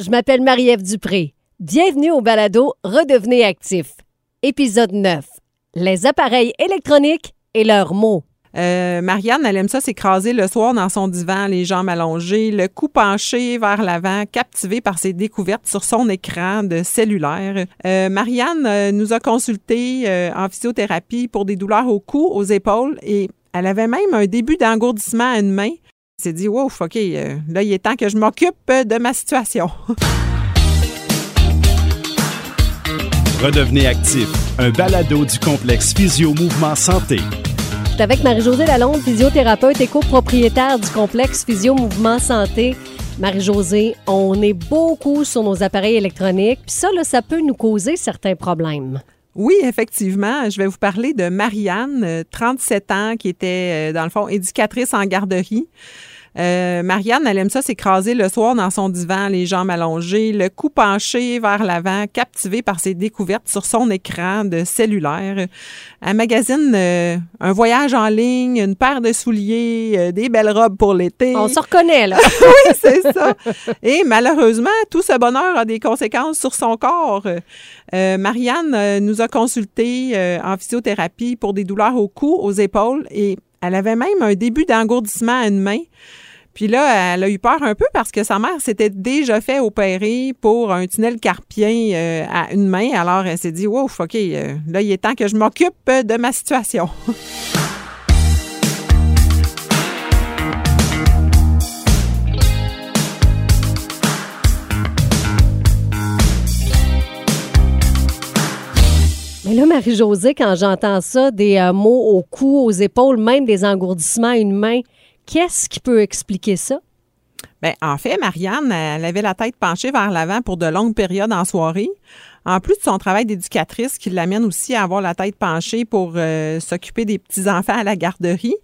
je m'appelle Marie-Ève Dupré. Bienvenue au balado Redevenez actif. Épisode 9. Les appareils électroniques et leurs mots. Euh, Marianne, elle aime ça s'écraser le soir dans son divan, les jambes allongées, le cou penché vers l'avant, captivée par ses découvertes sur son écran de cellulaire. Euh, Marianne euh, nous a consulté en physiothérapie pour des douleurs au cou, aux épaules et elle avait même un début d'engourdissement à une main s'est dit, wow, OK, euh, là, il est temps que je m'occupe de ma situation. Redevenez actif, un balado du complexe Physio-Mouvement Santé. Je suis avec Marie-Josée Lalonde, physiothérapeute et copropriétaire du complexe Physio-Mouvement Santé. Marie-Josée, on est beaucoup sur nos appareils électroniques, puis ça, là, ça peut nous causer certains problèmes. Oui, effectivement. Je vais vous parler de Marianne, 37 euh, ans, qui était, euh, dans le fond, éducatrice en garderie. Euh, Marianne, elle aime ça s'écraser le soir dans son divan, les jambes allongées, le cou penché vers l'avant, captivée par ses découvertes sur son écran de cellulaire. Elle magasine euh, un voyage en ligne, une paire de souliers, euh, des belles robes pour l'été. On se reconnaît, là. oui, c'est ça. Et malheureusement, tout ce bonheur a des conséquences sur son corps. Marianne nous a consulté en physiothérapie pour des douleurs au cou, aux épaules et elle avait même un début d'engourdissement à une main. Puis là, elle a eu peur un peu parce que sa mère s'était déjà fait opérer pour un tunnel carpien euh, à une main. Alors, elle s'est dit, wow, OK, euh, là, il est temps que je m'occupe de ma situation. Mais là, Marie-Josée, quand j'entends ça, des euh, mots au cou, aux épaules, même des engourdissements à une main, qu'est-ce qui peut expliquer ça? Bien, en fait, Marianne, elle avait la tête penchée vers l'avant pour de longues périodes en soirée. En plus de son travail d'éducatrice qui l'amène aussi à avoir la tête penchée pour euh, s'occuper des petits-enfants à la garderie.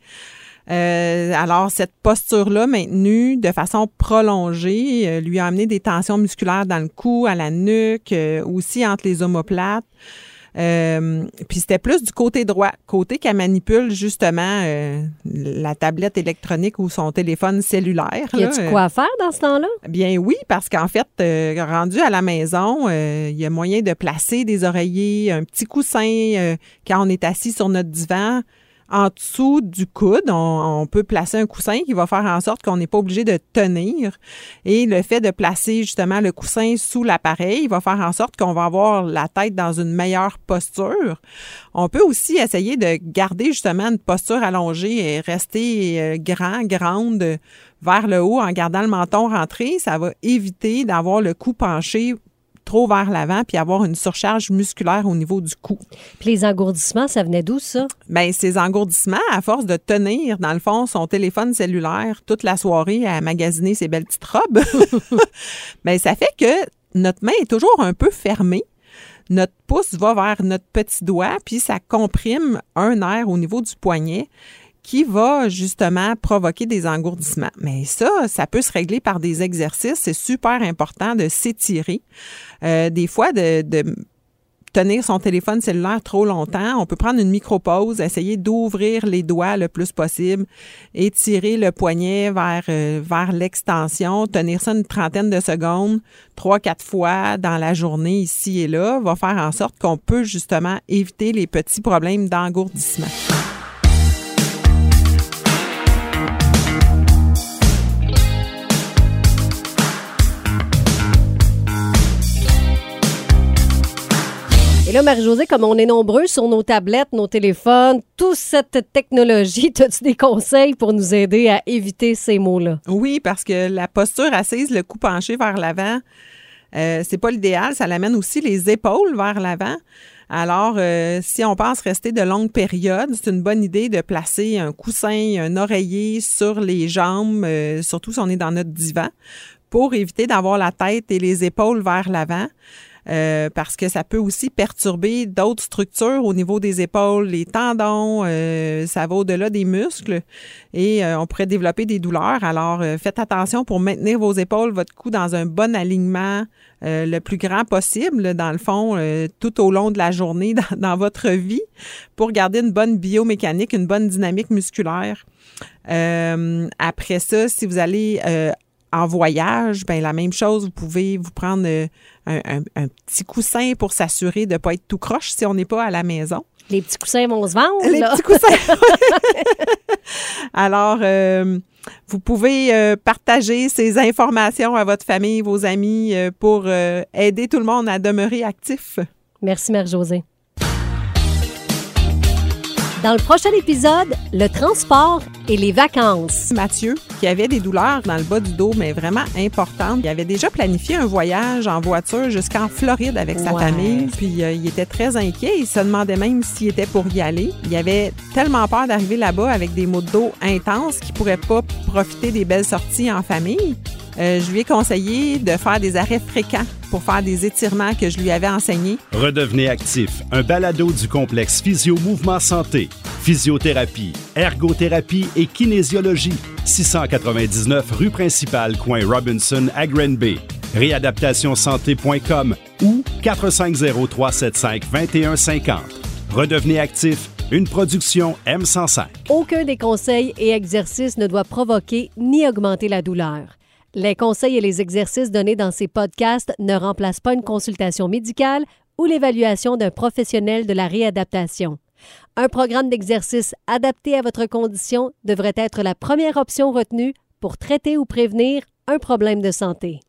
Euh, alors, cette posture-là maintenue de façon prolongée lui a amené des tensions musculaires dans le cou, à la nuque, aussi entre les omoplates. Euh, puis c'était plus du côté droit, côté qu'elle manipule justement euh, la tablette électronique ou son téléphone cellulaire. Y a-tu quoi faire dans ce temps-là? Bien oui, parce qu'en fait, euh, rendu à la maison, il y a moyen de placer des oreillers, un petit coussin quand on est assis sur notre divan en dessous du coude, on, peut placer un coussin qui va faire en sorte qu'on n'est pas obligé de tenir. Et le fait de placer justement le coussin sous l'appareil va faire en sorte qu'on va avoir la tête dans une meilleure posture. On peut aussi essayer de garder justement une posture allongée et rester euh, grand, grande vers le haut en gardant le menton rentré. Ça va éviter d'avoir le cou penché trop vers l'avant puis avoir une surcharge musculaire au niveau du cou. Puis les engourdissements, ça venait d'où ça? Bien, ces engourdissements, à force de tenir, dans le fond, son téléphone cellulaire toute la soirée à magasiner ses belles petites robes, bien, ça fait que notre main est toujours un peu fermée notre pouce va vers notre petit doigt, puis ça comprime un nerf au niveau du poignet qui va justement provoquer des engourdissements. Mais ça, ça peut se régler par des exercices. C'est super important de s'étirer. Euh, des fois, de, de tenir son téléphone cellulaire trop longtemps, on peut prendre une micro-pause, essayer d'ouvrir les doigts le plus possible, étirer le poignet vers, euh, vers l'extension, tenir ça une trentaine de secondes, trois, quatre fois dans la journée ici et là, va faire en sorte qu'on peut justement éviter les petits problèmes d'engourdissement. Marie-Josée, comme on est nombreux sur nos tablettes, nos téléphones, toute cette technologie, as-tu des conseils pour nous aider à éviter ces mots-là? Oui, parce que la posture assise, le cou penché vers l'avant, euh, c'est pas l'idéal. Ça l'amène aussi les épaules vers l'avant. Alors, euh, si on pense rester de longues périodes, c'est une bonne idée de placer un coussin, un oreiller sur les jambes, euh, surtout si on est dans notre divan, pour éviter d'avoir la tête et les épaules vers l'avant. Euh, parce que ça peut aussi perturber d'autres structures au niveau des épaules, les tendons, euh, ça va au-delà des muscles et euh, on pourrait développer des douleurs. Alors, faites attention pour maintenir vos épaules, votre cou dans un bon alignement le plus grand possible, dans le fond, tout au long de la journée dans, dans, votre vie pour garder une bonne biomécanique, une bonne dynamique musculaire. après ça, si vous allez en voyage, ben la même chose, vous pouvez vous prendre euh, un, un- un petit coussin pour s'assurer de ne pas être tout croche si on n'est pas à la maison. Les petits coussins vont se vendre. Les là. petits coussins. Alors, euh, vous pouvez euh, partager ces informations à votre famille, vos amis, euh, pour aider tout le monde à demeurer actif. Merci, Marie-Josée. Dans le prochain épisode, le transport et les vacances. Mathieu, qui avait des douleurs dans le bas du dos, mais vraiment importantes, il avait déjà planifié un voyage en voiture jusqu'en Floride avec sa Ouais. famille. Puis euh, il était très inquiet. Il se demandait même s'il était pour y aller. Il avait tellement peur d'arriver là-bas avec des maux de dos intenses qu'il pourrait pas profiter des belles sorties en famille. Euh, je lui ai conseillé de faire des arrêts fréquents pour faire des étirements que je lui avais enseignés. Redevenez actif, un balado du complexe Physio Mouvement Santé. Physiothérapie, ergothérapie et kinésiologie. 699 rue principale, coin Robinson à Granby. Réadaptationsanté.com ou 450-375-2150. Redevenez actif, une production M105. Aucun des conseils et exercices ne doit provoquer ni augmenter la douleur. Les conseils et les exercices donnés dans ces podcasts ne remplacent pas une consultation médicale ou l'évaluation d'un professionnel de la réadaptation. Un programme d'exercice adapté à votre condition devrait être la première option retenue pour traiter ou prévenir un problème de santé.